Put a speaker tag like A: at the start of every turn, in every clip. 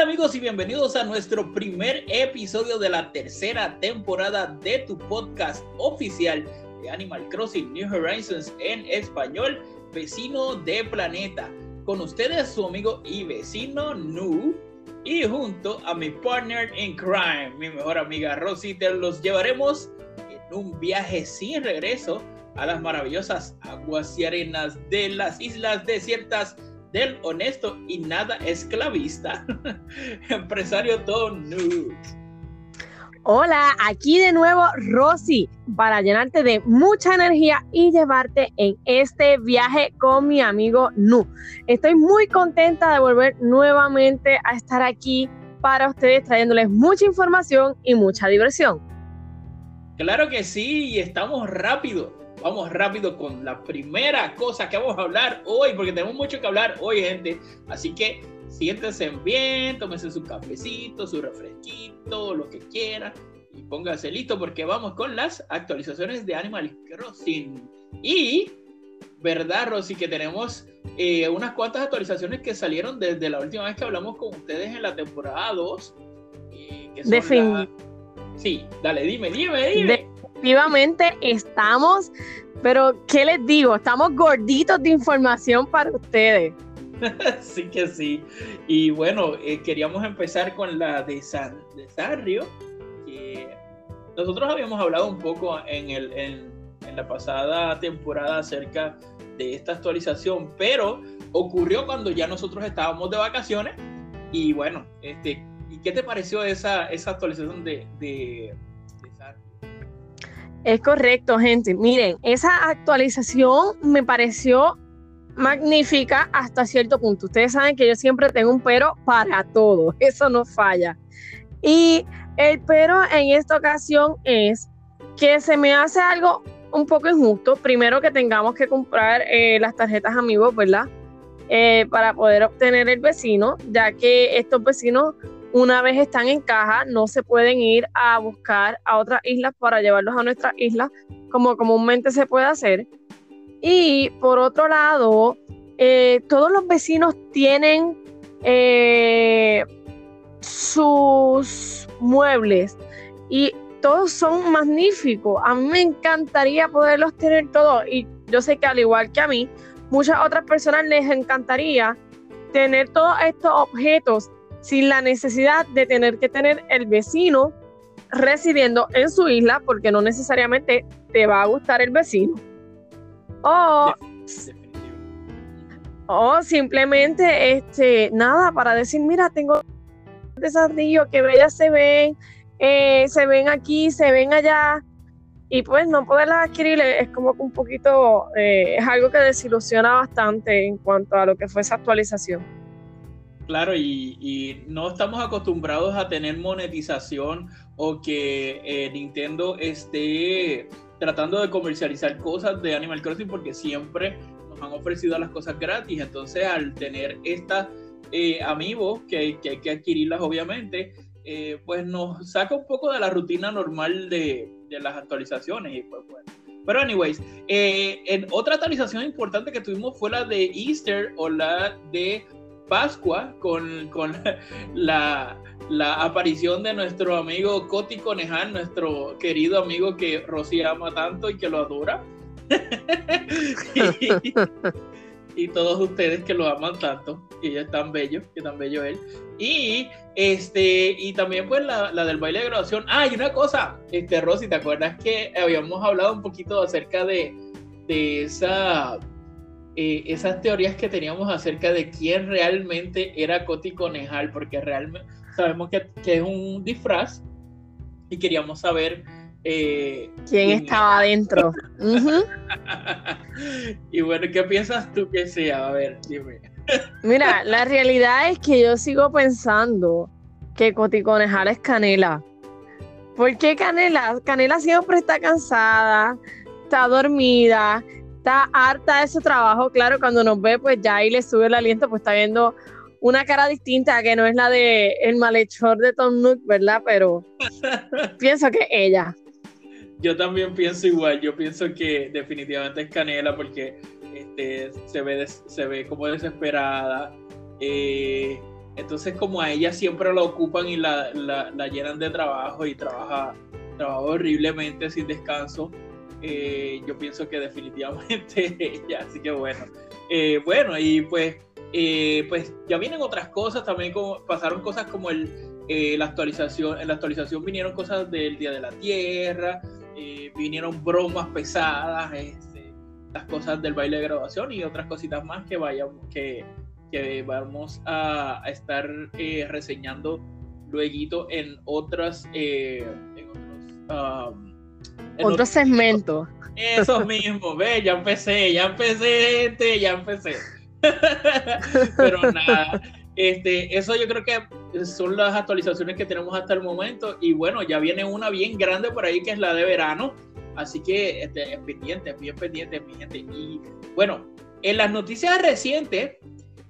A: Amigos y bienvenidos a nuestro primer episodio de la tercera temporada de tu podcast oficial de Animal Crossing New Horizons en español, Vecino de Planeta. Con ustedes su amigo y vecino Nu y junto a mi partner in crime, mi mejor amiga Rosy, te los llevaremos en un viaje sin regreso a las maravillosas aguas y arenas de las islas desiertas del honesto y nada esclavista, empresario Tom Nude.
B: Hola, aquí de nuevo Rosy para llenarte de mucha energía y llevarte en este viaje con mi amigo Nu. Estoy muy contenta de volver nuevamente a estar aquí para ustedes trayéndoles mucha información y mucha diversión.
A: Claro que sí, y estamos rápido vamos rápido con la primera cosa que vamos a hablar hoy, porque tenemos mucho que hablar hoy, gente. Así que siéntense bien, tómense su cafecito, su refresquito, lo que quieran, y pónganse listo porque vamos con las actualizaciones de Animal Crossing. Y, ¿verdad, Rosy? Que tenemos eh, unas cuantas actualizaciones que salieron desde la última vez que hablamos con ustedes en la temporada 2.
B: Eh, que
A: Sí, dale, dime, dime, dime
B: efectivamente estamos, pero ¿qué les digo? Estamos gorditos de información para ustedes.
A: sí que sí. Y bueno, eh, queríamos empezar con la de, San, de Sarrio, que nosotros habíamos hablado un poco en, el, en, en la pasada temporada acerca de esta actualización, pero ocurrió cuando ya nosotros estábamos de vacaciones. Y bueno, este, ¿y qué te pareció esa, esa actualización de, de
B: es correcto, gente. Miren, esa actualización me pareció magnífica hasta cierto punto. Ustedes saben que yo siempre tengo un pero para todo, eso no falla. Y el pero en esta ocasión es que se me hace algo un poco injusto. Primero que tengamos que comprar eh, las tarjetas amigos, ¿verdad? Eh, para poder obtener el vecino, ya que estos vecinos una vez están en caja, no se pueden ir a buscar a otras islas para llevarlos a nuestras islas, como comúnmente se puede hacer. Y por otro lado, eh, todos los vecinos tienen eh, sus muebles y todos son magníficos. A mí me encantaría poderlos tener todos y yo sé que al igual que a mí, muchas otras personas les encantaría tener todos estos objetos sin la necesidad de tener que tener el vecino residiendo en su isla, porque no necesariamente te va a gustar el vecino. O, o simplemente, este, nada, para decir, mira, tengo desafío, que bellas se ven, eh, se ven aquí, se ven allá, y pues no poderlas adquirir es como que un poquito, eh, es algo que desilusiona bastante en cuanto a lo que fue esa actualización.
A: Claro, y, no estamos acostumbrados a tener monetización o que eh, Nintendo esté tratando de comercializar cosas de Animal Crossing porque siempre nos han ofrecido las cosas gratis. Entonces, al tener estas eh, amigos que, hay que adquirirlas, obviamente, eh, pues nos saca un poco de la rutina normal de, las actualizaciones. Y pues, bueno. Pero, anyways, en otra actualización importante que tuvimos fue la de Easter o la de Pascua con, la, aparición de nuestro amigo Coti Conejan, nuestro querido amigo que Rosy ama tanto y que lo adora. y, todos ustedes que lo aman tanto, y es tan bello, que tan bello él. Y este, y también pues la, del baile de graduación. Ah, y una cosa, este Rosy, ¿te acuerdas que habíamos hablado un poquito acerca de, de esa eh, esas teorías que teníamos acerca de quién realmente era Coti Conejal, porque realmente sabemos que, es un disfraz y queríamos saber
B: eh, ¿Quién, estaba adentro.
A: y bueno, ¿qué piensas tú que sea? A ver, dime.
B: Mira, la realidad es que yo sigo pensando que Coti Conejal es Canela. ¿Por qué Canela? Canela siempre está cansada, está dormida, está harta de su trabajo, claro, cuando nos ve, pues ya ahí le sube el aliento, pues está viendo una cara distinta que no es la de el malhechor de Tom Nook, ¿verdad? Pero pienso que ella.
A: Yo también pienso igual, yo pienso que definitivamente es Canela porque este, se, ve se ve como desesperada. Eh, Entonces como a ella siempre la ocupan y la, la, llenan de trabajo y trabaja, trabaja horriblemente sin descanso, eh, yo pienso que definitivamente ella, así que bueno. Eh, bueno, y pues, eh, pues ya vienen otras cosas, también como, pasaron cosas como el, la actualización, en la actualización vinieron cosas del Día de la Tierra, vinieron bromas pesadas, este, las cosas del baile de graduación y otras cositas más que vayamos, que, que vamos a, estar reseñando luego en otras, en otros um,
B: otro segmento.
A: Eso mismo, ve, ya empecé, ya empecé, gente, ya empecé. Pero nada, este, eso yo creo que son las actualizaciones que tenemos hasta el momento. Y bueno, ya viene una bien grande por ahí que es la de verano. Así que este, es pendiente, bien pendiente, mi gente. Y bueno, en las noticias recientes,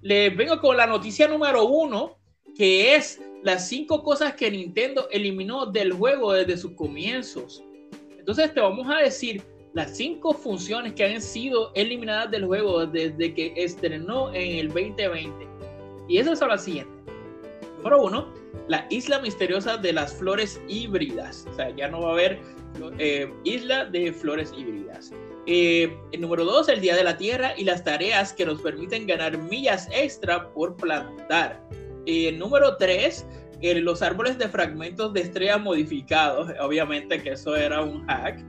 A: les vengo con la noticia número uno, que es las cinco cosas que Nintendo eliminó del juego desde sus comienzos. Entonces te vamos a decir las cinco funciones que han sido eliminadas del juego desde que estrenó en el 2020. Y esas son las siguientes. Número uno, la isla misteriosa de las flores híbridas. O sea, ya no va a haber eh, isla de flores híbridas. Eh, el número dos, el Día de la Tierra y las tareas que nos permiten ganar millas extra por plantar. Eh, número tres, los árboles de fragmentos de estrella modificados, obviamente que eso era un hack.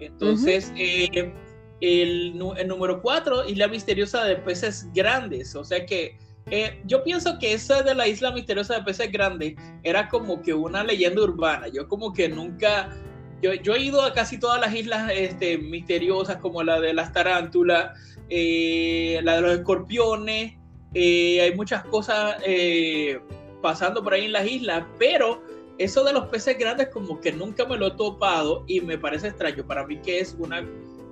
A: Entonces, eh, el, número 4, Isla Misteriosa de Peces Grandes. O sea que eh, yo pienso que esa de la Isla Misteriosa de Peces Grandes era como que una leyenda urbana. Yo como que nunca... Yo, yo he ido a casi todas las islas este, misteriosas, como la de las tarántulas, eh, la de los escorpiones. hay muchas cosas pasando por ahí en las islas, pero eso de los peces grandes como que nunca me lo he topado y me parece extraño. Para mí que es una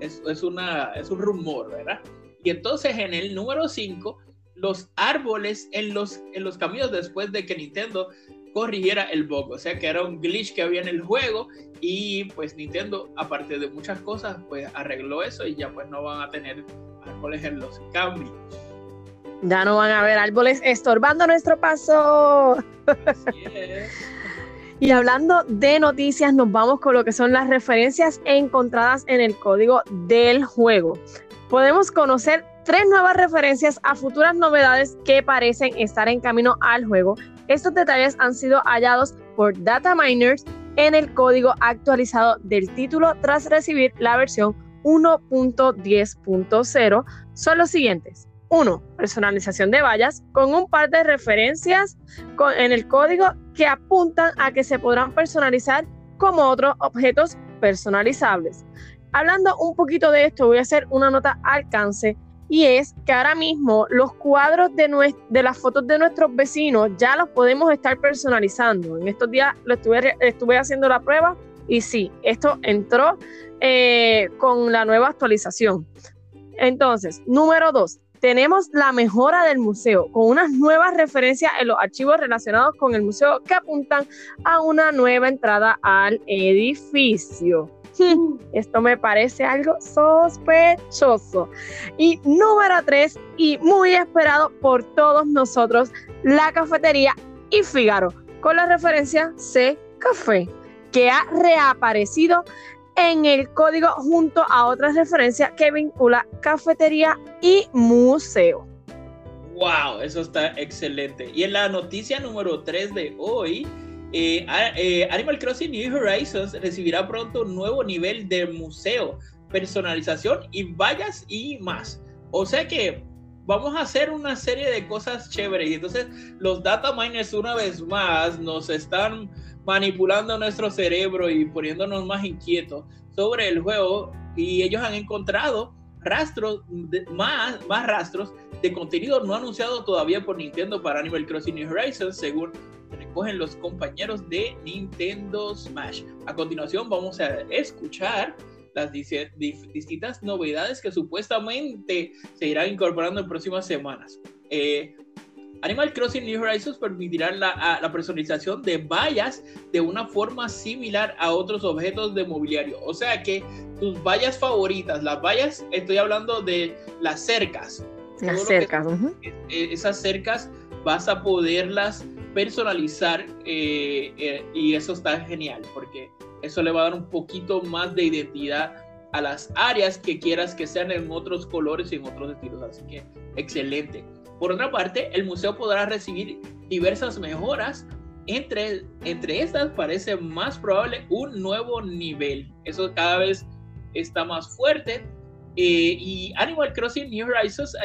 A: es, es una es un rumor, ¿verdad? Y entonces en el número 5, los árboles en los en los caminos después de que Nintendo corrigiera el bug, o sea que era un glitch que había en el juego y pues Nintendo aparte de muchas cosas pues arregló eso y ya pues no van a tener árboles en los cambios.
B: Ya no van a haber árboles estorbando nuestro paso. y hablando de noticias, nos vamos con lo que son las referencias encontradas en el código del juego. Podemos conocer tres nuevas referencias a futuras novedades que parecen estar en camino al juego. Estos detalles han sido hallados por data miners en el código actualizado del título tras recibir la versión 1.10.0. Son los siguientes. 1. Personalización de vallas con un par de referencias en el código que apuntan a que se podrán personalizar como otros objetos personalizables. Hablando un poquito de esto, voy a hacer una nota alcance y es que ahora mismo los cuadros de, de las fotos de nuestros vecinos ya los podemos estar personalizando. En estos días lo estuve, estuve haciendo la prueba y sí, esto entró eh, con la nueva actualización. Entonces, número dos, tenemos la mejora del museo, con unas nuevas referencias en los archivos relacionados con el museo que apuntan a una nueva entrada al edificio. Esto me parece algo sospechoso. Y número tres, y muy esperado por todos nosotros, la cafetería y Figaro, con la referencia C Café, que ha reaparecido en el código junto a otras referencias que vincula cafetería y museo.
A: ¡Wow! Eso está excelente. Y en la noticia número 3 de hoy, eh, eh, Animal Crossing New Horizons recibirá pronto un nuevo nivel de museo, personalización y vallas y más. O sea que vamos a hacer una serie de cosas chéveres. Y entonces los data miners una vez más nos están manipulando nuestro cerebro y poniéndonos más inquietos sobre el juego y ellos han encontrado rastros más, más rastros de contenido no anunciado todavía por Nintendo para Animal Crossing New Horizons según recogen los compañeros de Nintendo Smash. A continuación vamos a escuchar las distintas novedades que supuestamente se irán incorporando en próximas semanas. Eh, Animal Crossing New Horizons permitirá la, la, personalización de vallas de una forma similar a otros objetos de mobiliario. O sea que tus vallas favoritas, las vallas, estoy hablando de las cercas.
B: Las cercas.
A: Eh, esas cercas vas a poderlas personalizar eh, eh, y eso está genial porque eso le va a dar un poquito más de identidad a las áreas que quieras que sean en otros colores y en otros estilos. Así que excelente. Por otra parte, el museo podrá recibir diversas mejoras. Entre, entre estas parece más probable un nuevo nivel. Eso cada vez está más fuerte. Eh, y Animal Crossing New Horizons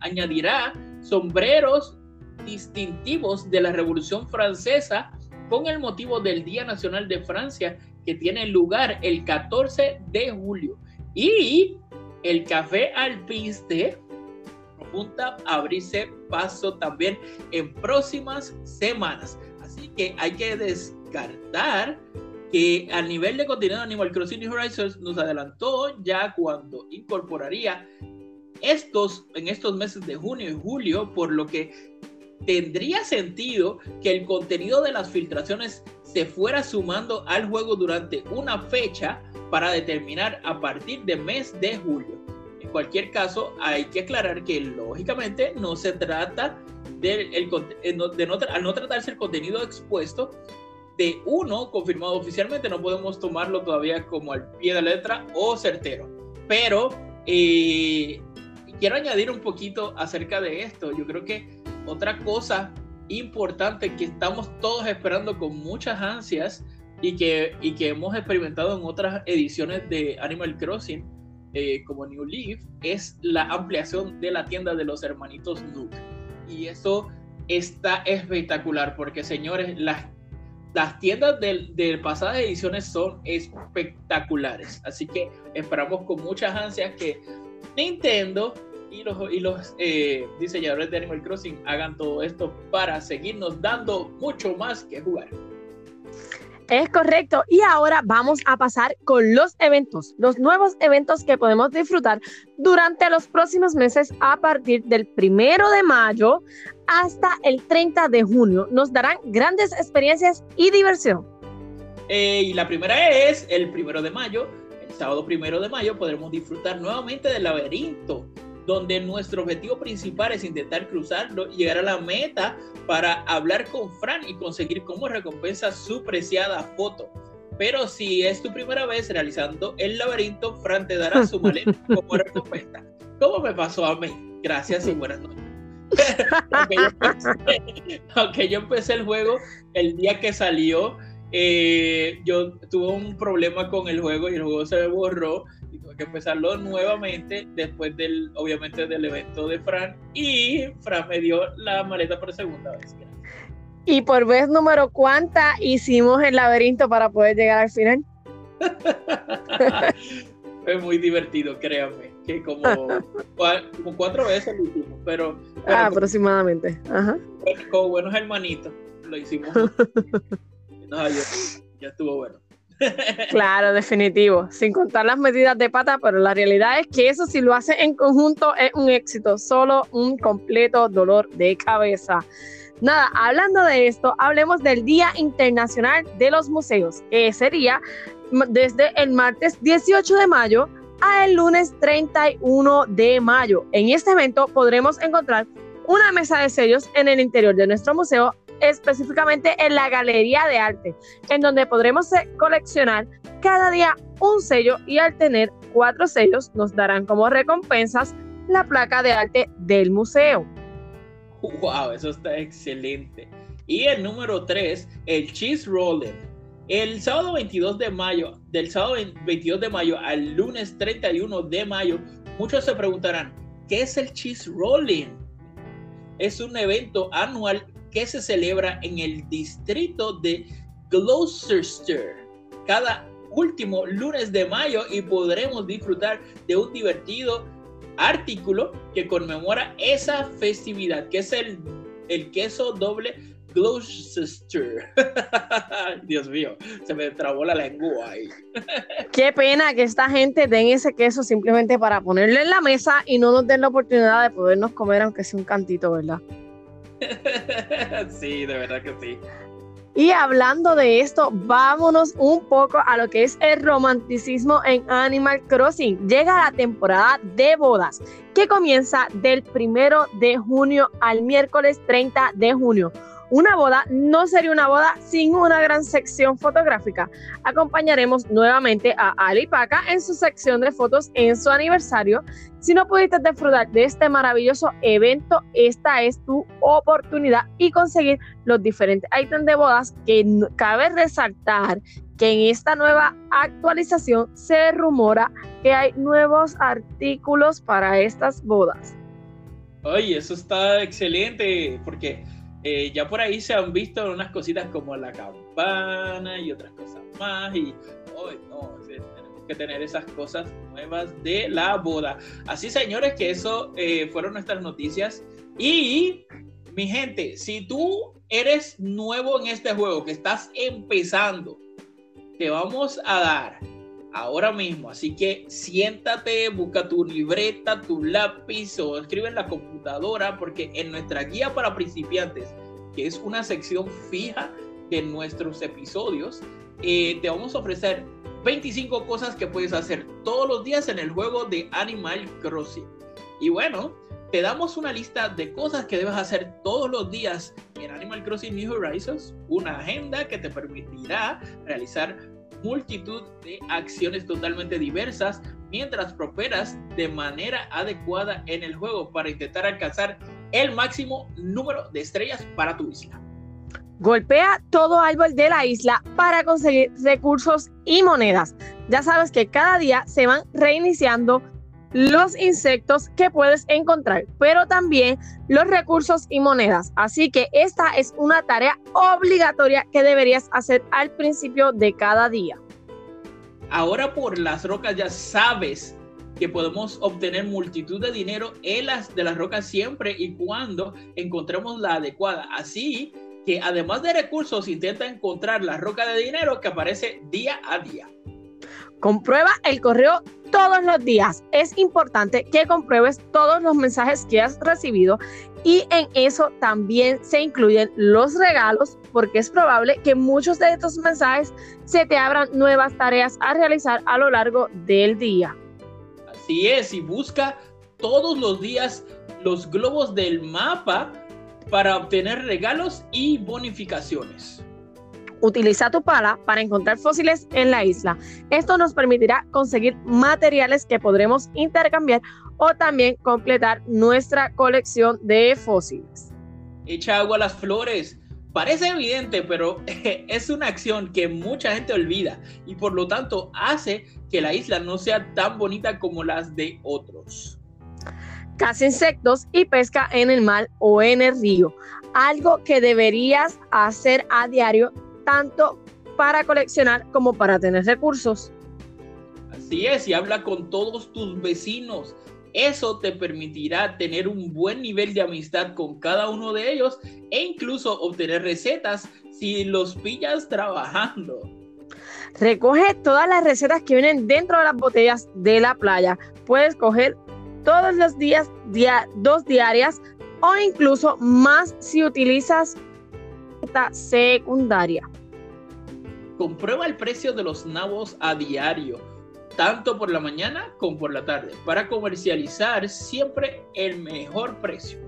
A: añadirá sombreros distintivos de la Revolución Francesa con el motivo del Día Nacional de Francia que tiene lugar el 14 de julio. Y el café alpiste apunta a abrirse paso también en próximas semanas. Así que hay que descartar que al nivel de contenido Animal Crossing New Horizons nos adelantó ya cuando incorporaría estos en estos meses de junio y julio, por lo que tendría sentido que el contenido de las filtraciones se fuera sumando al juego durante una fecha para determinar a partir del mes de julio. En cualquier caso, hay que aclarar que lógicamente no se trata de, el, eh, de no, al no tratarse el contenido expuesto de uno confirmado oficialmente, no podemos tomarlo todavía como al pie de letra o certero. Pero eh, quiero añadir un poquito acerca de esto. Yo creo que otra cosa importante que estamos todos esperando con muchas ansias y que, y que hemos experimentado en otras ediciones de Animal Crossing, eh, como New Leaf, es la ampliación de la tienda de los hermanitos Nook. Y eso está espectacular porque, señores, las, las tiendas de, de pasadas ediciones son espectaculares. Así que esperamos con muchas ansias que Nintendo y los, y los eh, diseñadores de Animal Crossing hagan todo esto para seguirnos dando mucho más que jugar.
B: Es correcto. Y ahora vamos a pasar con los eventos, los nuevos eventos que podemos disfrutar durante los próximos meses a partir del primero de mayo hasta el 30 de junio. Nos darán grandes experiencias y diversión.
A: Eh, y la primera es el primero de mayo. El sábado primero de mayo podremos disfrutar nuevamente del laberinto donde nuestro objetivo principal es intentar cruzarlo y llegar a la meta para hablar con Fran y conseguir como recompensa su preciada foto. Pero si es tu primera vez realizando el laberinto, Fran te dará su maleta como recompensa. ¿Cómo me pasó a mí? Gracias y buenas noches. aunque, yo empecé, el juego el día que salió, eh, yo tuve un problema con el juego y el juego se me borró que empezarlo nuevamente después del, obviamente, del evento de Fran. Y Fran me dio la maleta por segunda vez.
B: Y por vez número cuánta hicimos el laberinto para poder llegar al final.
A: Fue muy divertido, créanme. Que como, como cuatro veces lo hicimos, pero.
B: Ah, aproximadamente. Ajá.
A: Como buenos hermanitos, lo hicimos. ya estuvo bueno.
B: Claro, definitivo. Sin contar las medidas de pata, pero la realidad es que eso si lo hace en conjunto es un éxito, solo un completo dolor de cabeza. Nada, hablando de esto, hablemos del Día Internacional de los Museos, que sería desde el martes 18 de mayo a el lunes 31 de mayo. En este evento podremos encontrar una mesa de sellos en el interior de nuestro museo específicamente en la Galería de Arte, en donde podremos coleccionar cada día un sello y al tener cuatro sellos nos darán como recompensas la placa de arte del museo.
A: ¡Wow! Eso está excelente. Y el número tres, el Cheese Roller. El sábado 22 de mayo, del sábado 22 de mayo al lunes 31 de mayo, muchos se preguntarán, ¿qué es el Cheese Rolling? Es un evento anual que se celebra en el distrito de Gloucester cada último lunes de mayo y podremos disfrutar de un divertido artículo que conmemora esa festividad, que es el, el queso doble Gloucester. Dios mío, se me trabó la lengua ahí.
B: Qué pena que esta gente den ese queso simplemente para ponerlo en la mesa y no nos den la oportunidad de podernos comer aunque sea un cantito, ¿verdad?
A: sí, de verdad que sí.
B: Y hablando de esto, vámonos un poco a lo que es el romanticismo en Animal Crossing. Llega la temporada de bodas, que comienza del primero de junio al miércoles 30 de junio. Una boda no sería una boda sin una gran sección fotográfica. Acompañaremos nuevamente a Ali Paca en su sección de fotos en su aniversario. Si no pudiste disfrutar de este maravilloso evento, esta es tu oportunidad y conseguir los diferentes ítems de bodas que cabe resaltar que en esta nueva actualización se rumora que hay nuevos artículos para estas bodas.
A: Ay, eso está excelente porque eh, ya por ahí se han visto unas cositas como la campana y otras cosas más. Y hoy no, tenemos que tener esas cosas nuevas de la boda. Así, señores, que eso eh, fueron nuestras noticias. Y mi gente, si tú eres nuevo en este juego, que estás empezando, te vamos a dar ahora mismo. Así que siéntate, busca tu libreta, tu lápiz o escribe en la computadora, porque en nuestra guía para principiantes, que es una sección fija de nuestros episodios, eh, te vamos a ofrecer 25 cosas que puedes hacer todos los días en el juego de Animal Crossing. Y bueno, te damos una lista de cosas que debes hacer todos los días en Animal Crossing New Horizons, una agenda que te permitirá realizar multitud de acciones totalmente diversas mientras prosperas de manera adecuada en el juego para intentar alcanzar el máximo número de estrellas para tu isla.
B: Golpea todo árbol de la isla para conseguir recursos y monedas. Ya sabes que cada día se van reiniciando los insectos que puedes encontrar, pero también los recursos y monedas. Así que esta es una tarea obligatoria que deberías hacer al principio de cada día.
A: Ahora por las rocas ya sabes que podemos obtener multitud de dinero en las de las rocas siempre y cuando encontremos la adecuada. Así que además de recursos intenta encontrar la roca de dinero que aparece día a día.
B: Comprueba el correo todos los días. Es importante que compruebes todos los mensajes que has recibido y en eso también se incluyen los regalos porque es probable que muchos de estos mensajes se te abran nuevas tareas a realizar a lo largo del día.
A: Así es, y busca todos los días los globos del mapa para obtener regalos y bonificaciones.
B: Utiliza tu pala para encontrar fósiles en la isla. Esto nos permitirá conseguir materiales que podremos intercambiar o también completar nuestra colección de fósiles.
A: Echa agua a las flores. Parece evidente, pero es una acción que mucha gente olvida y por lo tanto hace que la isla no sea tan bonita como las de otros.
B: Caza insectos y pesca en el mar o en el río. Algo que deberías hacer a diario tanto para coleccionar como para tener recursos.
A: Así es, y habla con todos tus vecinos. Eso te permitirá tener un buen nivel de amistad con cada uno de ellos e incluso obtener recetas si los pillas trabajando.
B: Recoge todas las recetas que vienen dentro de las botellas de la playa. Puedes coger todos los días dos diarias o incluso más si utilizas secundaria.
A: Comprueba el precio de los nabos a diario, tanto por la mañana como por la tarde, para comercializar siempre el mejor precio.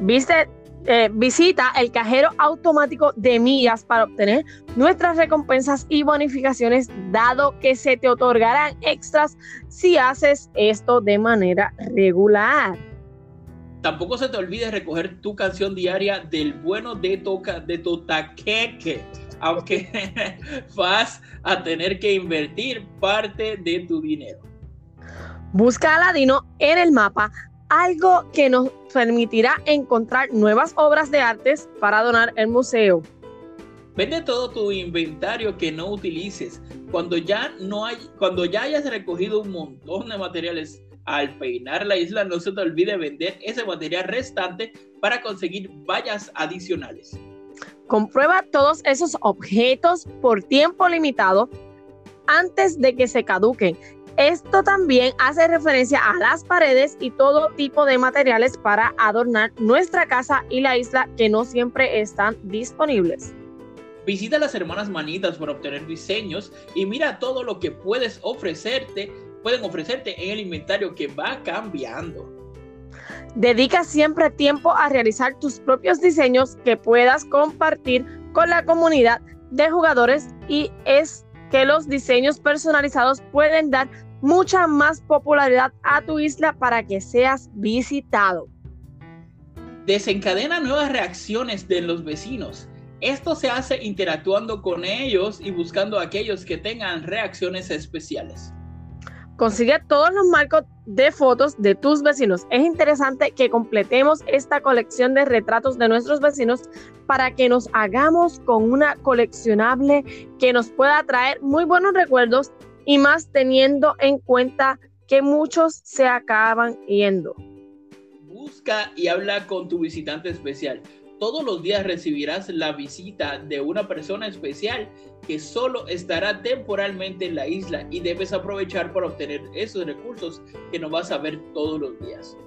B: Viste, eh, visita el cajero automático de millas para obtener nuestras recompensas y bonificaciones, dado que se te otorgarán extras si haces esto de manera regular.
A: Tampoco se te olvide recoger tu canción diaria del bueno de Toca de Totaqueque aunque vas a tener que invertir parte de tu dinero.
B: Busca a Ladino en el mapa, algo que nos permitirá encontrar nuevas obras de artes para donar al museo.
A: Vende todo tu inventario que no utilices. Cuando ya no hay, cuando ya hayas recogido un montón de materiales al peinar la isla, no se te olvide vender ese material restante para conseguir vallas adicionales.
B: Comprueba todos esos objetos por tiempo limitado antes de que se caduquen. Esto también hace referencia a las paredes y todo tipo de materiales para adornar nuestra casa y la isla que no siempre están disponibles.
A: Visita las hermanas manitas para obtener diseños y mira todo lo que puedes ofrecerte, pueden ofrecerte en el inventario que va cambiando.
B: Dedica siempre tiempo a realizar tus propios diseños que puedas compartir con la comunidad de jugadores y es que los diseños personalizados pueden dar mucha más popularidad a tu isla para que seas visitado.
A: Desencadena nuevas reacciones de los vecinos. Esto se hace interactuando con ellos y buscando a aquellos que tengan reacciones especiales.
B: Consigue todos los marcos de fotos de tus vecinos. Es interesante que completemos esta colección de retratos de nuestros vecinos para que nos hagamos con una coleccionable que nos pueda traer muy buenos recuerdos y más teniendo en cuenta que muchos se acaban yendo.
A: Busca y habla con tu visitante especial. Todos los días recibirás la visita de una persona especial que solo estará temporalmente en la isla y debes aprovechar para obtener esos recursos que no vas a ver todos los días.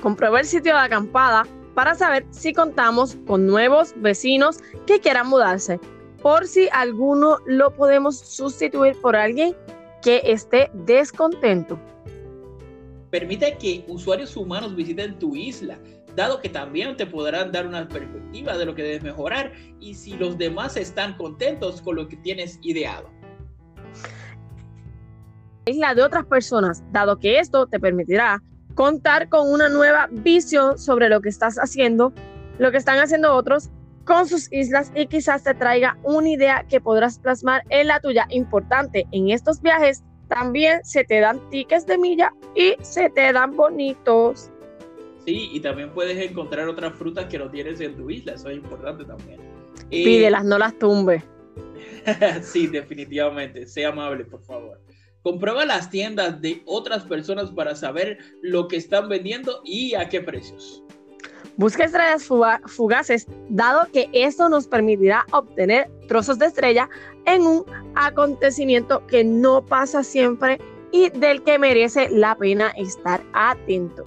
B: Comprueba el sitio de acampada para saber si contamos con nuevos vecinos que quieran mudarse, por si alguno lo podemos sustituir por alguien que esté descontento.
A: Permite que usuarios humanos visiten tu isla dado que también te podrán dar una perspectiva de lo que debes mejorar y si los demás están contentos con lo que tienes ideado.
B: Isla de otras personas, dado que esto te permitirá contar con una nueva visión sobre lo que estás haciendo, lo que están haciendo otros con sus islas y quizás te traiga una idea que podrás plasmar en la tuya. Importante, en estos viajes también se te dan tickets de milla y se te dan bonitos.
A: Sí, y también puedes encontrar otras frutas que no tienes en tu isla, eso es importante también.
B: Pídelas, no las tumbe.
A: sí, definitivamente, sea amable, por favor. Comprueba las tiendas de otras personas para saber lo que están vendiendo y a qué precios.
B: Busca estrellas fugaces, dado que esto nos permitirá obtener trozos de estrella en un acontecimiento que no pasa siempre y del que merece la pena estar atento.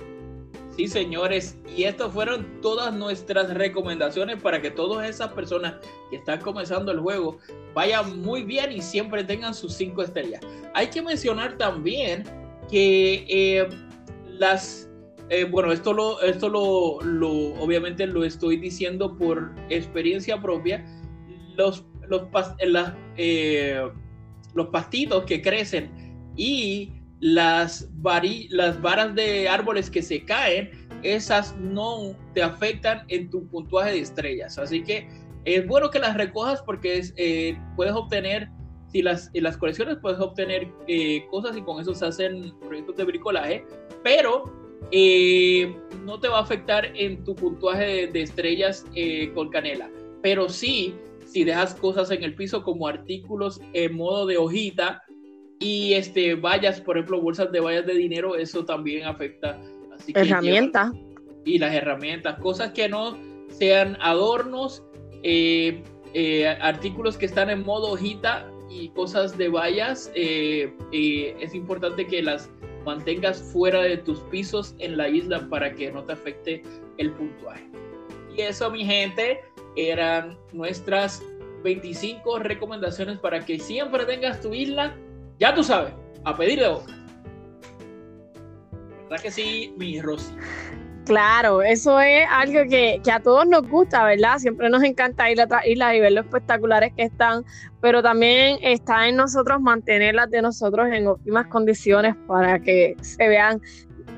A: Sí, señores, y estas fueron todas nuestras recomendaciones para que todas esas personas que están comenzando el juego vayan muy bien y siempre tengan sus cinco estrellas. Hay que mencionar también que eh, las, eh, bueno, esto lo, esto lo, lo, obviamente lo estoy diciendo por experiencia propia. Los, los, eh, los pastitos que crecen y las, las varas de árboles que se caen, esas no te afectan en tu puntuaje de estrellas. Así que es bueno que las recojas porque es, eh, puedes obtener, si las, en las colecciones puedes obtener eh, cosas y con eso se hacen proyectos de bricolaje, pero eh, no te va a afectar en tu puntuaje de, estrellas con canela. Pero sí, si dejas cosas en el piso como artículos en modo de hojita, y este vallas, por ejemplo, bolsas de vallas de dinero, eso también afecta.
B: Así herramientas.
A: Y las herramientas, cosas que no sean adornos, eh, eh, artículos que están en modo hojita y cosas de vallas, eh, es importante que las mantengas fuera de tus pisos en la isla para que no te afecte el puntuaje. Y eso, mi gente, eran nuestras 25 recomendaciones para que siempre tengas tu isla ya tú sabes, a pedir de boca. ¿Verdad que sí, mi Rosy?
B: Claro, eso es algo que, a todos nos gusta, ¿verdad? Siempre nos encanta ir a otras islas y ver lo espectaculares que están, pero también está en nosotros mantenerlas de nosotros en óptimas condiciones para que se vean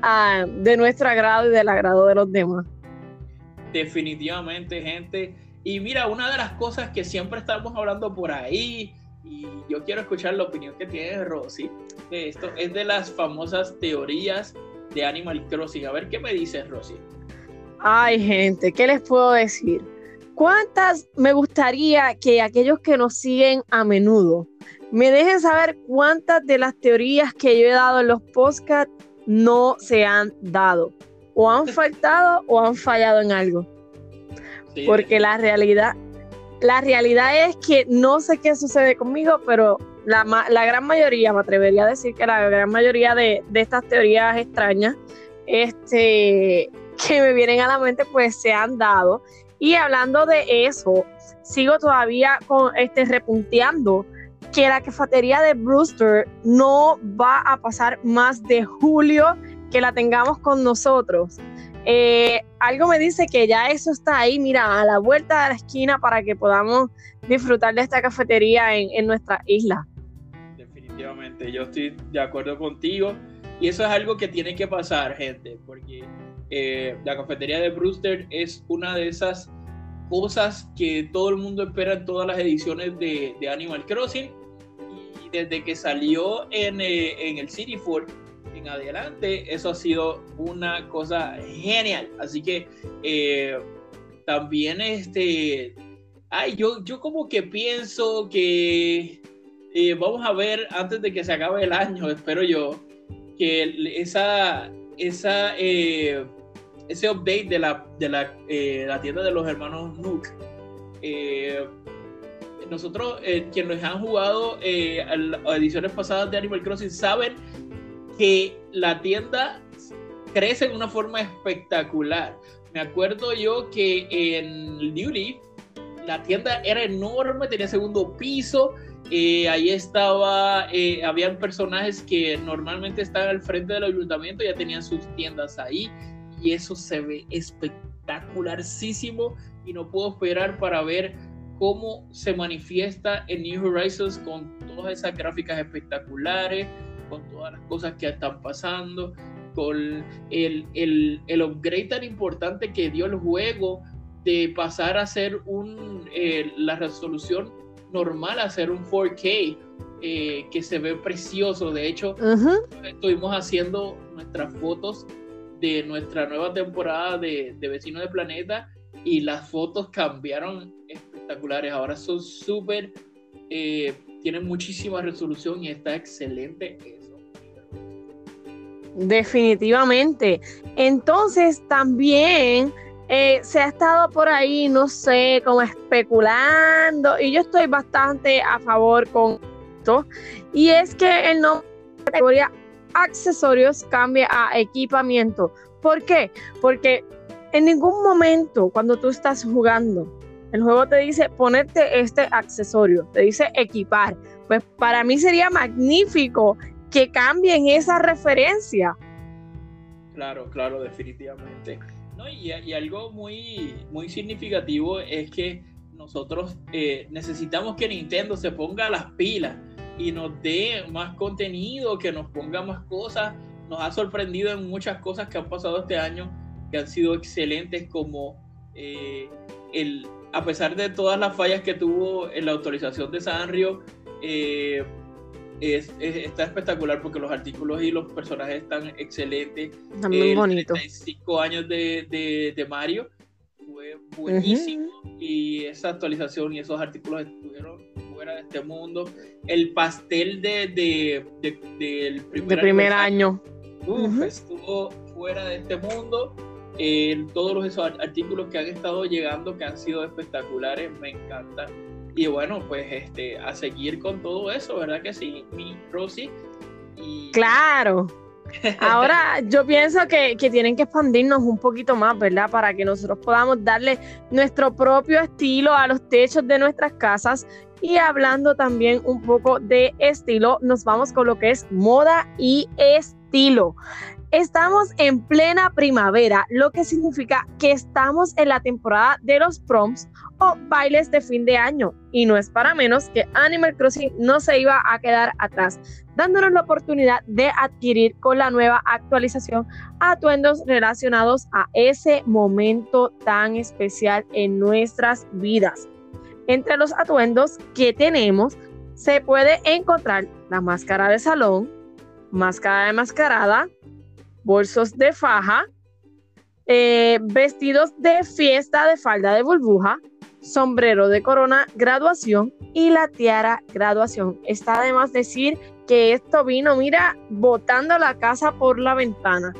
B: ah, de nuestro agrado y del agrado de los demás.
A: Definitivamente, gente. Y mira, una de las cosas que siempre estamos hablando por ahí, y yo quiero escuchar la opinión que tiene Rosy. esto es de las famosas teorías de Animal Crossing. A ver qué me dice Rosy.
B: Ay, gente, ¿qué les puedo decir? ¿Cuántas me gustaría que aquellos que nos siguen a menudo me dejen saber cuántas de las teorías que yo he dado en los podcasts no se han dado? O han faltado o han fallado en algo. Porque la realidad la realidad es que no sé qué sucede conmigo, pero la, gran mayoría, me atrevería a decir que la gran mayoría de, estas teorías extrañas este, que me vienen a la mente, pues se han dado. Y hablando de eso, sigo todavía con este repunteando que la cafetería de Brewster no va a pasar más de julio que la tengamos con nosotros. Eh, algo me dice que ya eso está ahí, mira, a la vuelta de la esquina para que podamos disfrutar de esta cafetería en, en nuestra isla.
A: Definitivamente, yo estoy de acuerdo contigo y eso es algo que tiene que pasar, gente, porque eh, la cafetería de Brewster es una de esas cosas que todo el mundo espera en todas las ediciones de, Animal Crossing y desde que salió en, eh, en el City Ford adelante, eso ha sido una cosa genial. Así que eh, también este, ay, yo, yo como que pienso que vamos a ver antes de que se acabe el año, espero yo, que esa, esa ese update de la, de la, eh, la tienda de los hermanos Nook, eh, nosotros, eh, quienes han jugado a ediciones pasadas de Animal Crossing, saben que la tienda crece de una forma espectacular. Me acuerdo yo que en New Leaf la tienda era enorme, tenía segundo piso, ahí estaba, habían personajes que normalmente estaban al frente del ayuntamiento, ya tenían sus tiendas ahí y eso se ve espectacularísimo y no puedo esperar para ver cómo se manifiesta en New Horizons con todas esas gráficas espectaculares, con todas las cosas que están pasando, con el, el, el upgrade tan importante que dio el juego de pasar a ser un, eh, la resolución normal a ser un 4K, eh, que se ve precioso. De hecho, estuvimos haciendo nuestras fotos de nuestra nueva temporada de, de Vecinos de Planeta y las fotos cambiaron espectaculares. Ahora son súper, eh, tienen muchísima resolución y está excelente eso.
B: Definitivamente. Entonces también eh, se ha estado por ahí, no sé, como especulando y yo estoy bastante a favor con esto. Y es que el nombre de categoría accesorios cambia a equipamiento. ¿Por qué? Porque en ningún momento cuando tú estás jugando, el juego te dice ponerte este accesorio, te dice equipar. Pues para mí sería magnífico que cambien esa referencia.
A: Claro, claro, definitivamente. y, algo muy, muy significativo es que nosotros eh, necesitamos que Nintendo se ponga las pilas y nos dé más contenido, que nos ponga más cosas. Nos ha sorprendido en muchas cosas que han pasado este año, que han sido excelentes, como eh, el, a pesar de todas las fallas que tuvo en la autorización de Sanrio, eh, es, está espectacular porque los artículos y los personajes están excelentes.
B: Están muy bonitos.
A: Cinco años de, de, de, Mario fue buenísimo y esa actualización y esos artículos estuvieron de este mundo. El pastel de, de, del
B: primer, año,
A: estuvo fuera de este mundo. Todos esos artículos que han estado llegando, que han sido espectaculares, me encantan. Y bueno, pues este, a seguir con todo eso, ¿verdad que sí, mi Rosy?
B: Claro. Ahora yo pienso que, que, tienen que expandirnos un poquito más, ¿verdad? Para que nosotros podamos darle nuestro propio estilo a los techos de nuestras casas y hablando también un poco de estilo, nos vamos con lo que es moda y estilo. Estamos en plena primavera, lo que significa que estamos en la temporada de los proms o bailes de fin de año. Y no es para menos que Animal Crossing no se iba a quedar atrás, dándonos la oportunidad de adquirir con la nueva actualización atuendos relacionados a ese momento tan especial en nuestras vidas. Entre los atuendos que tenemos se puede encontrar la máscara de salón, máscara de mascarada, bolsos de faja, eh, vestidos de fiesta de falda de burbuja, sombrero de corona graduación y la tiara graduación. Está además decir que esto vino, mira, botando la casa por la ventana.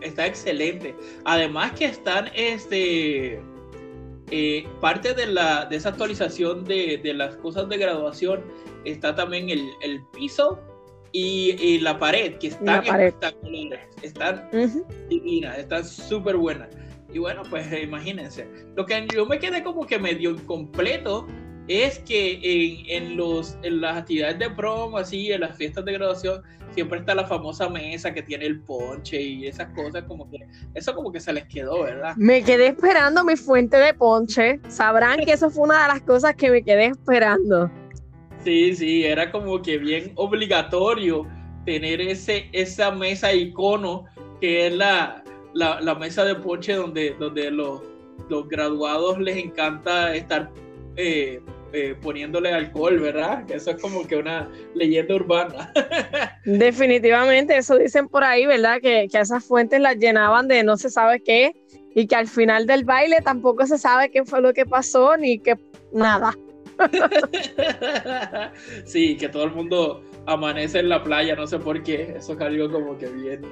A: Está excelente. Además que están este eh, parte de, la, de esa actualización de, de, las cosas de graduación está también el, el piso y, la pared, que están espectaculares, están divinas, están súper buenas. Y bueno, pues imagínense. Lo que yo me quedé como que medio incompleto es que en, en, los, en las actividades de promo, así, en las fiestas de graduación, siempre está la famosa mesa que tiene el ponche y esas cosas, como que eso como que se les quedó, ¿verdad?
B: Me quedé esperando mi fuente de ponche. Sabrán que eso fue una de las cosas que me quedé esperando.
A: Sí, sí, era como que bien obligatorio tener ese, esa mesa icono que es la, la, mesa de ponche donde, donde los, los graduados les encanta estar eh, eh, poniéndole alcohol, ¿verdad? Eso es como que una leyenda urbana.
B: Definitivamente, eso dicen por ahí, ¿verdad? Que, que esas fuentes las llenaban de no se sabe qué y que al final del baile tampoco se sabe qué fue lo que pasó ni que nada.
A: sí, que todo el mundo amanece en la playa, no sé por qué, eso es algo como que bien...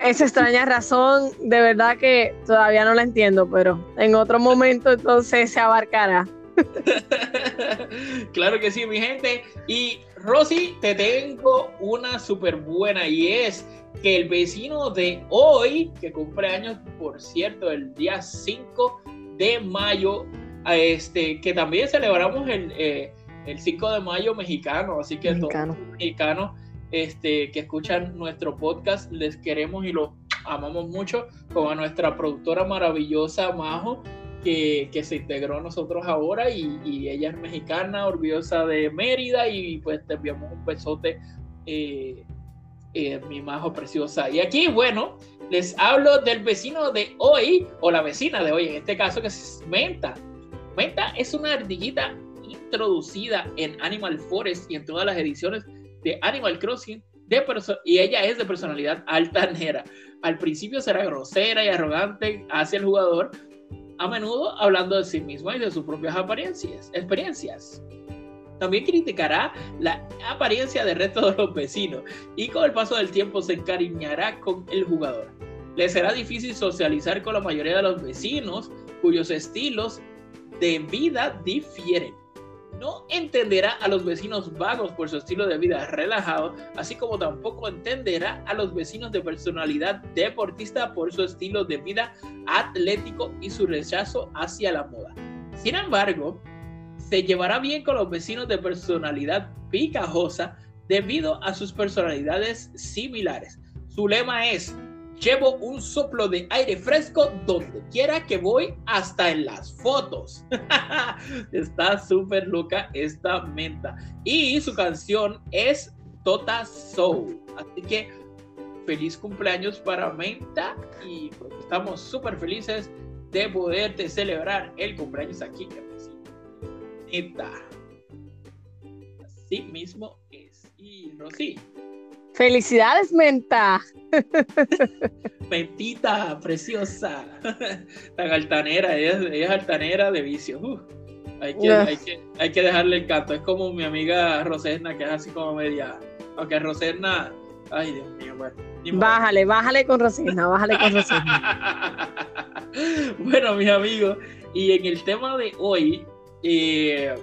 B: Esa extraña razón, de verdad que todavía no la entiendo, pero en otro momento entonces se abarcará.
A: claro que sí, mi gente. Y Rosy, te tengo una súper buena y es que el vecino de hoy, que cumple años, por cierto, el día 5 de mayo, este, que también celebramos el, eh, el 5 de mayo mexicano, así que todos los mexicanos este, que escuchan nuestro podcast, les queremos y los amamos mucho, como a nuestra productora maravillosa Majo, que, se integró a nosotros ahora y, ella es mexicana, orgullosa de Mérida y pues te enviamos un besote, eh, eh, mi majo preciosa. Y aquí, bueno, les hablo del vecino de hoy, o la vecina de hoy, en este caso que es Menta. Menta es una ardillita introducida en Animal Forest y en todas las ediciones de Animal Crossing de y ella es de personalidad altanera. Al principio será grosera y arrogante hacia el jugador, a menudo hablando de sí misma y de sus propias apariencias, experiencias. También criticará la apariencia del resto de los vecinos y con el paso del tiempo se encariñará con el jugador. Le será difícil socializar con la mayoría de los vecinos cuyos estilos de vida difieren no entenderá a los vecinos vagos por su estilo de vida relajado, así como tampoco entenderá a los vecinos de personalidad deportista por su estilo de vida atlético y su rechazo hacia la moda. Sin embargo, se llevará bien con los vecinos de personalidad picajosa debido a sus personalidades similares. Su lema es Llevo un soplo de aire fresco donde quiera que voy, hasta en las fotos. Está súper loca esta menta. Y su canción es Tota Soul. Así que feliz cumpleaños para Menta y pues, estamos súper felices de poderte celebrar el cumpleaños aquí en Menta. Así mismo es. Y Rosy,
B: Felicidades, Menta.
A: Mentita, preciosa. Tan altanera, ella, es altanera de vicio. hay, que, dejarle el canto. Es como mi amiga Rosena, que es así como media. Aunque Rosena. Ay, Dios mío, bueno.
B: Bájale, bájale con Rosena, bájale con Rosena.
A: bueno, mis amigos, y en el tema de hoy, eh,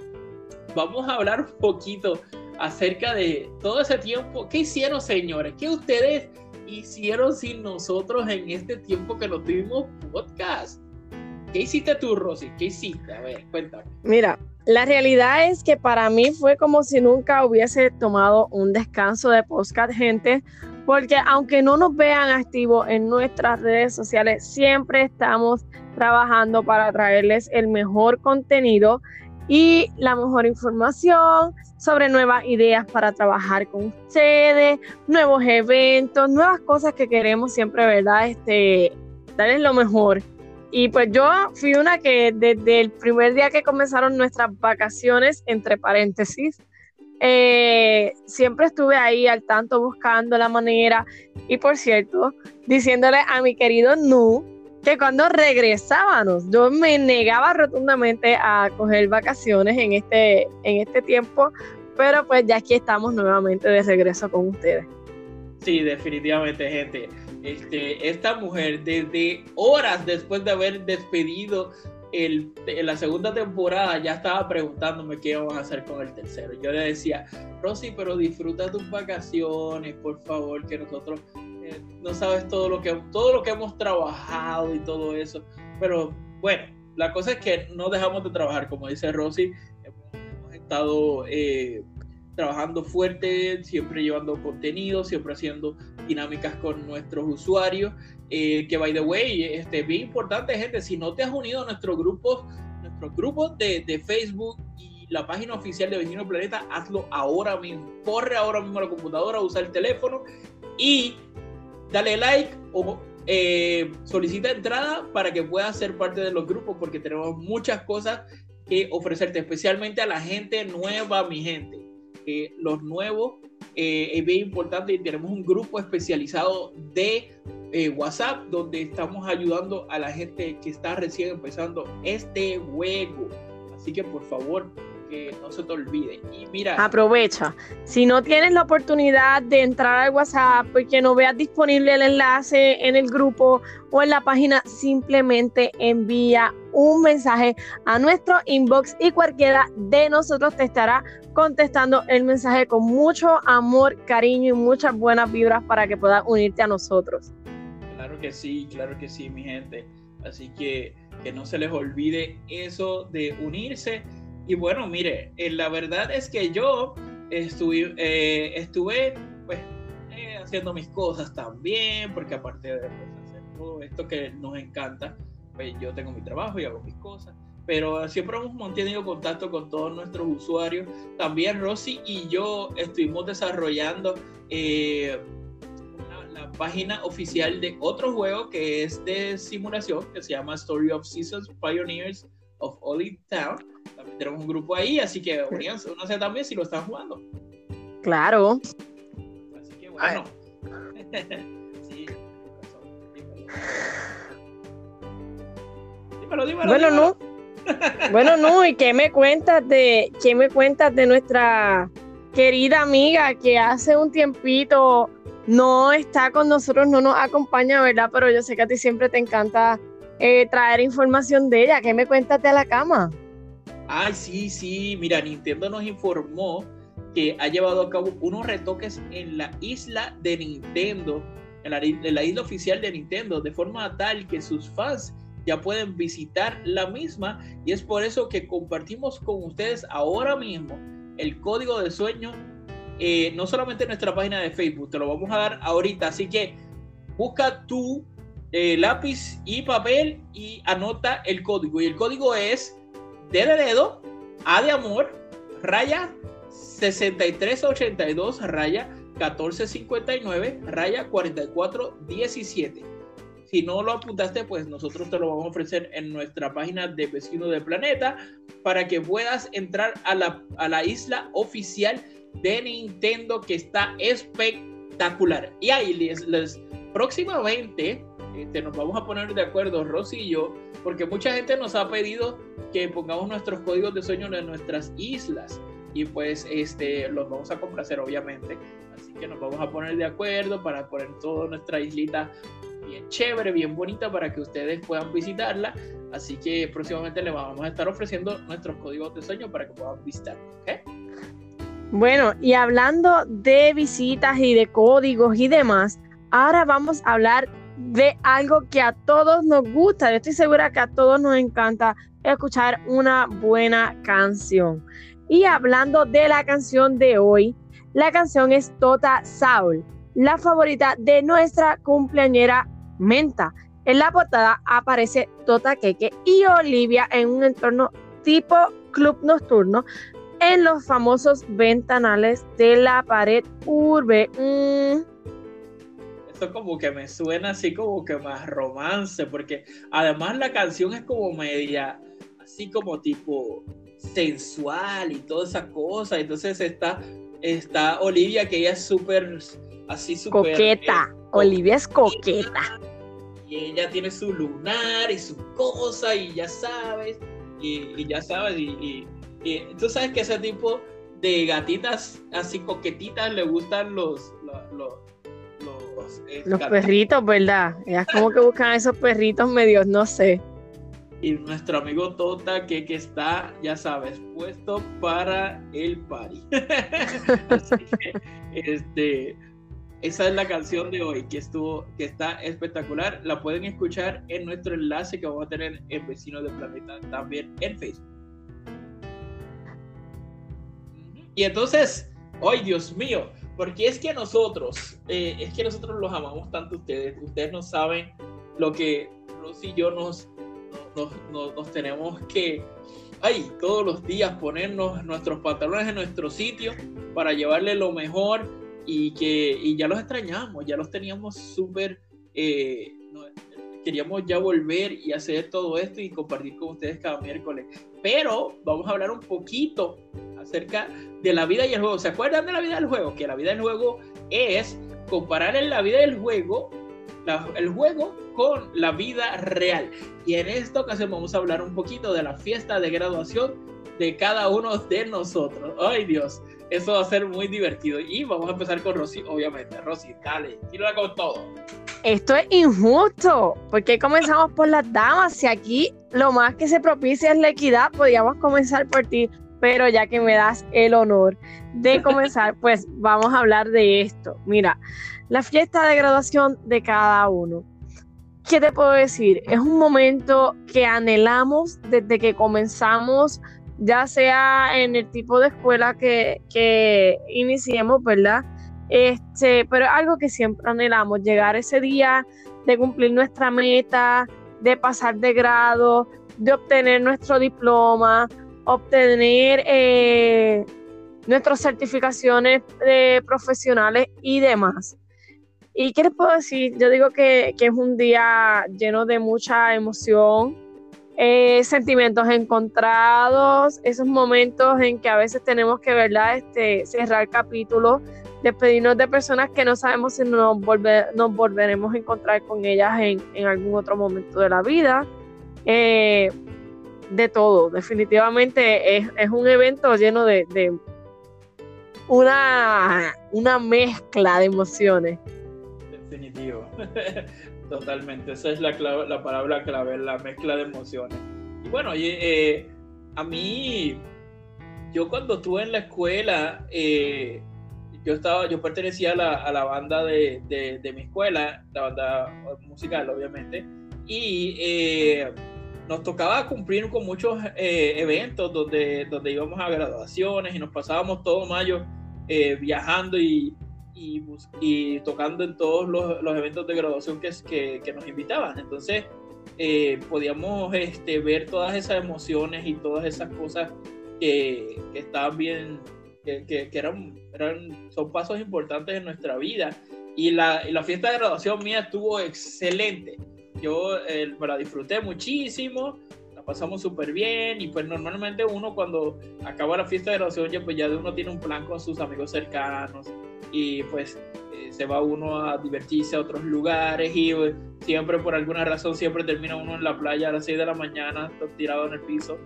A: vamos a hablar un poquito acerca de todo ese tiempo. ¿Qué hicieron, señores? ¿Qué ustedes hicieron sin nosotros en este tiempo que no tuvimos podcast? ¿Qué hiciste tú, Rosy? ¿Qué hiciste? A ver, cuéntame.
B: Mira, la realidad es que para mí fue como si nunca hubiese tomado un descanso de podcast, gente, porque aunque no nos vean activos en nuestras redes sociales, siempre estamos trabajando para traerles el mejor contenido y la mejor información sobre nuevas ideas para trabajar con ustedes, nuevos eventos, nuevas cosas que queremos siempre, ¿verdad? Este, darles lo mejor. Y pues yo fui una que desde el primer día que comenzaron nuestras vacaciones, entre paréntesis, eh, siempre estuve ahí al tanto buscando la manera y por cierto, diciéndole a mi querido Nu, que cuando regresábamos, yo me negaba rotundamente a coger vacaciones en este, en este tiempo, pero pues ya aquí estamos nuevamente de regreso con ustedes.
A: Sí, definitivamente, gente. Este, esta mujer, desde horas después de haber despedido el, la segunda temporada, ya estaba preguntándome qué vamos a hacer con el tercero. Yo le decía, Rosy, pero disfruta tus vacaciones, por favor, que nosotros no sabes todo lo que todo lo que hemos trabajado y todo eso. pero bueno, la cosa es que no dejamos de trabajar, como dice Rosy, hemos, estado eh, trabajando fuerte, siempre llevando contenido, siempre haciendo dinámicas con nuestros usuarios, eh, que by the way, este, bien importante gente, si no te has unido a nuestros grupos, nuestros grupos de, de Facebook y la página oficial de Vecino Planeta, hazlo ahora mismo, corre ahora mismo a la computadora, usa el teléfono y dale like o eh, solicita entrada para que puedas ser parte de los grupos porque tenemos muchas cosas que ofrecerte, especialmente a la gente nueva, mi gente. los nuevos eh, es bien importante y tenemos un grupo especializado de eh, WhatsApp donde estamos ayudando a la gente que está recién empezando este juego. Así que por favor, que no se te olvide. Y mira.
B: Aprovecha. Si no tienes la oportunidad de entrar al WhatsApp porque no veas disponible el enlace en el grupo o en la página, simplemente envía un mensaje a nuestro inbox y cualquiera de nosotros te estará contestando el mensaje con mucho amor, cariño y muchas buenas vibras para que puedas unirte a nosotros.
A: Claro que sí, claro que sí, mi gente. Así que que no se les olvide eso de unirse y bueno, mire, eh, la verdad es que yo estuve, eh, estuve pues, eh, haciendo mis cosas también, porque aparte de pues, hacer todo esto que nos encanta, pues yo tengo mi trabajo y hago mis cosas. Pero siempre hemos mantenido contacto con todos nuestros usuarios. También Rosy y yo estuvimos desarrollando la página oficial de otro juego que es de simulación, que se llama Story of Seasons Pioneers of Olive Town también tenemos un grupo ahí, así que uníanse, uno sé también si lo están jugando.
B: Claro.
A: Así que bueno. sí, dímelo, dímelo.
B: Bueno, no. bueno, no, ¿y qué me cuentas de qué me cuentas de nuestra querida amiga que hace un tiempito no está con nosotros, no nos acompaña, ¿verdad? Pero yo sé que a ti siempre te encanta eh, traer información de ella. ¿Qué me cuentas de la cama?
A: Ay, sí, sí, mira, Nintendo nos informó que ha llevado a cabo unos retoques en la isla de Nintendo, en la, isla oficial de Nintendo, de forma tal que sus fans ya pueden visitar la misma y es por eso que compartimos con ustedes ahora mismo el código de sueño, eh, no solamente en nuestra página de Facebook, te lo vamos a dar ahorita, así que busca tu eh, lápiz y papel y anota el código y el código es D de dedo, A de amor, raya 6382, raya 1459, raya 4417. Si no lo apuntaste, pues nosotros te lo vamos a ofrecer en nuestra página de Vecino del Planeta para que puedas entrar a la, a la isla oficial de Nintendo que está espectacular. Y ahí les, les próximamente este, nos vamos a poner de acuerdo, Rosy y yo, porque mucha gente nos ha pedido que pongamos nuestros códigos de sueño en nuestras islas. Y pues este los vamos a complacer obviamente. Así que nos vamos a poner de acuerdo para poner toda nuestra islita bien chévere bien bonita para que ustedes puedan visitarla. Así que próximamente les vamos a estar ofreciendo nuestros códigos de sueño para que puedan visitar
B: bueno y hablando de visitas y de códigos y demás ahora vamos a hablar de algo que a todos nos gusta. Yo estoy segura que a todos nos encanta escuchar una buena canción. Y hablando de la canción de hoy, la canción es Tota Saul, la favorita de nuestra cumpleañera Menta. En la portada aparece Tota Keke y Olivia en un entorno tipo club nocturno en los famosos ventanales de la pared urbe. Mm,
A: esto como que me suena así como que más romance, porque además la canción es como media, así como tipo sensual y toda esa cosa. Entonces está, está Olivia, que ella es súper, así súper...
B: Coqueta, eh, Olivia es coqueta.
A: Y ella tiene su lunar y su cosa, y ya sabes, y, ya sabes, y, y, tú sabes que ese tipo de gatitas así coquetitas le gustan los, los
B: los perritos, ¿verdad? Ellas como que buscan esos perritos medios, no sé.
A: Y nuestro amigo Tota, que, que está, ya sabes, puesto para el party. Así que, este, Esa es la canción de hoy que estuvo, que está espectacular. La pueden escuchar en nuestro enlace que vamos a tener en Vecinos de Planeta también en Facebook. Y entonces, ¡ay Dios mío! Porque es que nosotros, eh, es que nosotros los amamos tanto ustedes. Ustedes no saben lo que Rosy y yo nos, nos, nos tenemos que ay, todos los días ponernos nuestros pantalones en nuestro sitio para llevarle lo mejor y que y ya los extrañamos, ya los teníamos súper, eh, queríamos ya volver y hacer todo esto y compartir con ustedes cada miércoles. Pero vamos a hablar un poquito acerca de la vida y el juego. ¿Se acuerdan de la vida del juego? Que la vida del juego es comparar en la vida del juego el juego con la vida real. Y en esta ocasión vamos a hablar un poquito de la fiesta de graduación de cada uno de nosotros. Ay Dios, eso va a ser muy divertido. Y vamos a empezar con Rosy, obviamente. Rosy, dale, tírala con todo.
B: Esto es injusto. porque comenzamos por las damas? Si aquí lo más que se propicia es la equidad, podríamos comenzar por ti. Pero ya que me das el honor de comenzar, pues vamos a hablar de esto. Mira, la fiesta de graduación de cada uno. ¿Qué te puedo decir? Es un momento que anhelamos desde que comenzamos, ya sea en el tipo de escuela que, que iniciemos, ¿verdad? Este, pero es algo que siempre anhelamos, llegar ese día de cumplir nuestra meta, de pasar de grado, de obtener nuestro diploma, obtener eh, nuestras certificaciones de profesionales y demás. ¿Y qué les puedo decir? Yo digo que, es un día lleno de mucha emoción, eh, sentimientos encontrados, esos momentos en que a veces tenemos que ¿verdad? Este, cerrar capítulos, despedirnos de personas que no sabemos si nos, nos volveremos a encontrar con ellas en, algún otro momento de la vida. Eh, de todo, definitivamente es, un evento lleno de, de una, una mezcla de emociones
A: definitivo. Totalmente. Esa es la, la palabra clave, la mezcla de emociones. Y bueno, eh, a mí, yo cuando estuve en la escuela, eh, yo estaba, yo pertenecía a la, a la banda de, de, mi escuela, la banda musical, obviamente, y eh, nos tocaba cumplir con muchos eventos donde, donde íbamos a graduaciones y nos pasábamos todo mayo viajando y, y, tocando en todos los, los eventos de graduación que, que, nos invitaban. Entonces, eh, podíamos este, ver todas esas emociones y todas esas cosas que, que estaban bien, que, que, eran, eran, son pasos importantes en nuestra vida. Y la, la fiesta de graduación mía estuvo excelente. Yo eh, me la disfruté muchísimo pasamos súper bien y pues normalmente uno cuando acaba la fiesta de graduación ya pues ya uno tiene un plan con sus amigos cercanos y pues eh, se va uno a divertirse a otros lugares y pues, siempre por alguna razón siempre termina uno en la playa a las 6 de la mañana tirado en el piso.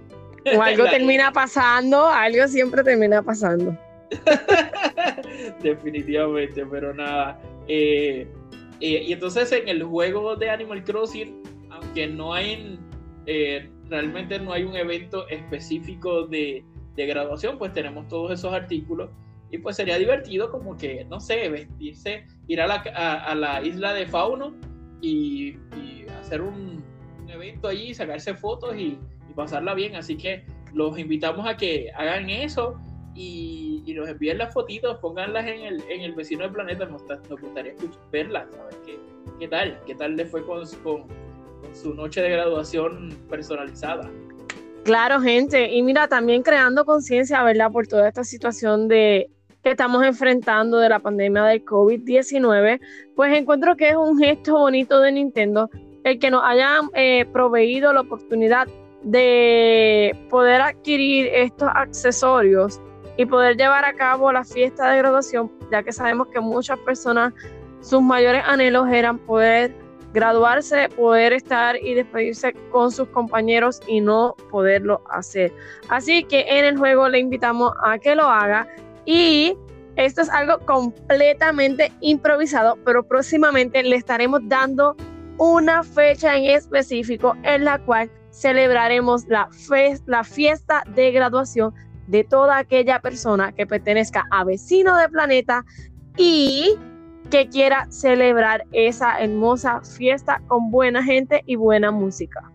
B: O algo termina pasando, algo siempre termina pasando.
A: Definitivamente, pero nada. Eh, eh, y entonces en el juego de Animal Crossing, aunque no hay realmente no hay un evento específico de, graduación, pues tenemos todos esos artículos y pues sería divertido como que, no sé, vestirse, ir a la, a, la isla de Fauno y, hacer un, evento allí, sacarse fotos y, pasarla bien. Así que los invitamos a que hagan eso y, nos envíen las fotitos, pónganlas en el, en el vecino del planeta. Nos, gustaría verlas, saber qué, qué tal, qué tal le fue con, con su noche de graduación personalizada.
B: Claro, gente. Y mira, también creando conciencia, ¿verdad? Por toda esta situación de que estamos enfrentando de la pandemia del COVID-19, pues encuentro que es un gesto bonito de Nintendo el que nos hayan eh, proveído la oportunidad de poder adquirir estos accesorios y poder llevar a cabo la fiesta de graduación, ya que sabemos que muchas personas, sus mayores anhelos eran poder graduarse, poder estar y despedirse con sus compañeros y no poderlo hacer. Así que en el juego le invitamos a que lo haga y esto es algo completamente improvisado, pero próximamente le estaremos dando una fecha en específico en la cual celebraremos la, la fiesta de graduación de toda aquella persona que pertenezca a Vecino de Planeta y que quiera celebrar esa hermosa fiesta con buena gente y buena música.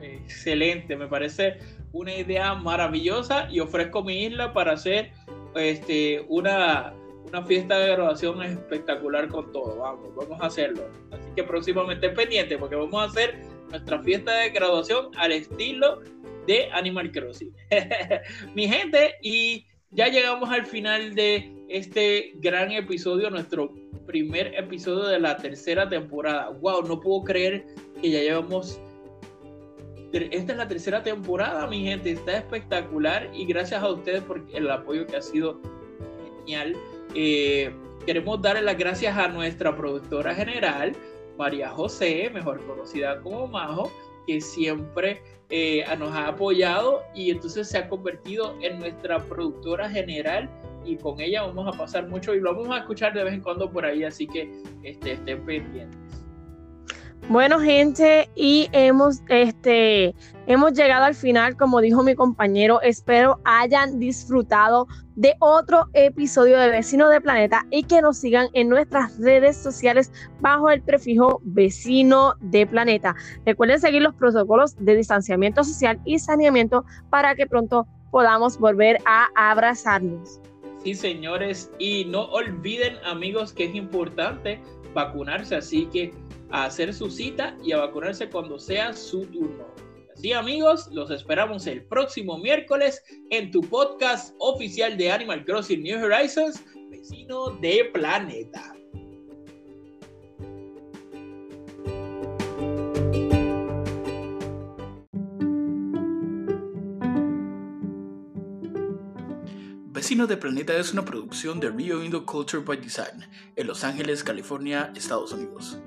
A: Excelente, me parece una idea maravillosa y ofrezco mi isla para hacer este, una, una fiesta de graduación espectacular con todo. Vamos, vamos a hacerlo. Así que próximamente pendiente porque vamos a hacer nuestra fiesta de graduación al estilo de Animal Crossing. Mi gente, y ya llegamos al final de este gran episodio, nuestro primer episodio de la tercera temporada. Wow, no puedo creer que ya llevamos esta es la tercera temporada, mi gente. Está espectacular y gracias a ustedes por el apoyo que ha sido genial. Eh, queremos darle las gracias a nuestra productora general, María José, mejor conocida como Majo, que siempre eh, nos ha apoyado y entonces se ha convertido en nuestra productora general y con ella vamos a pasar mucho y lo vamos a escuchar de vez en cuando por ahí, así que este, estén pendientes.
B: Bueno, gente, y hemos, este, hemos llegado al final, como dijo mi compañero. Espero hayan disfrutado de otro episodio de Vecino de Planeta y que nos sigan en nuestras redes sociales bajo el prefijo Vecino de Planeta. Recuerden seguir los protocolos de distanciamiento social y saneamiento para que pronto podamos volver a abrazarnos.
A: Sí, señores, y no olviden, amigos, que es importante vacunarse, así que a hacer su cita y a vacunarse cuando sea su turno. Así amigos, los esperamos el próximo miércoles en tu podcast oficial de Animal Crossing New Horizons, vecino de planeta. Vecino de Planeta es una producción de Rio Indo Culture by Design en Los Ángeles, California, Estados Unidos.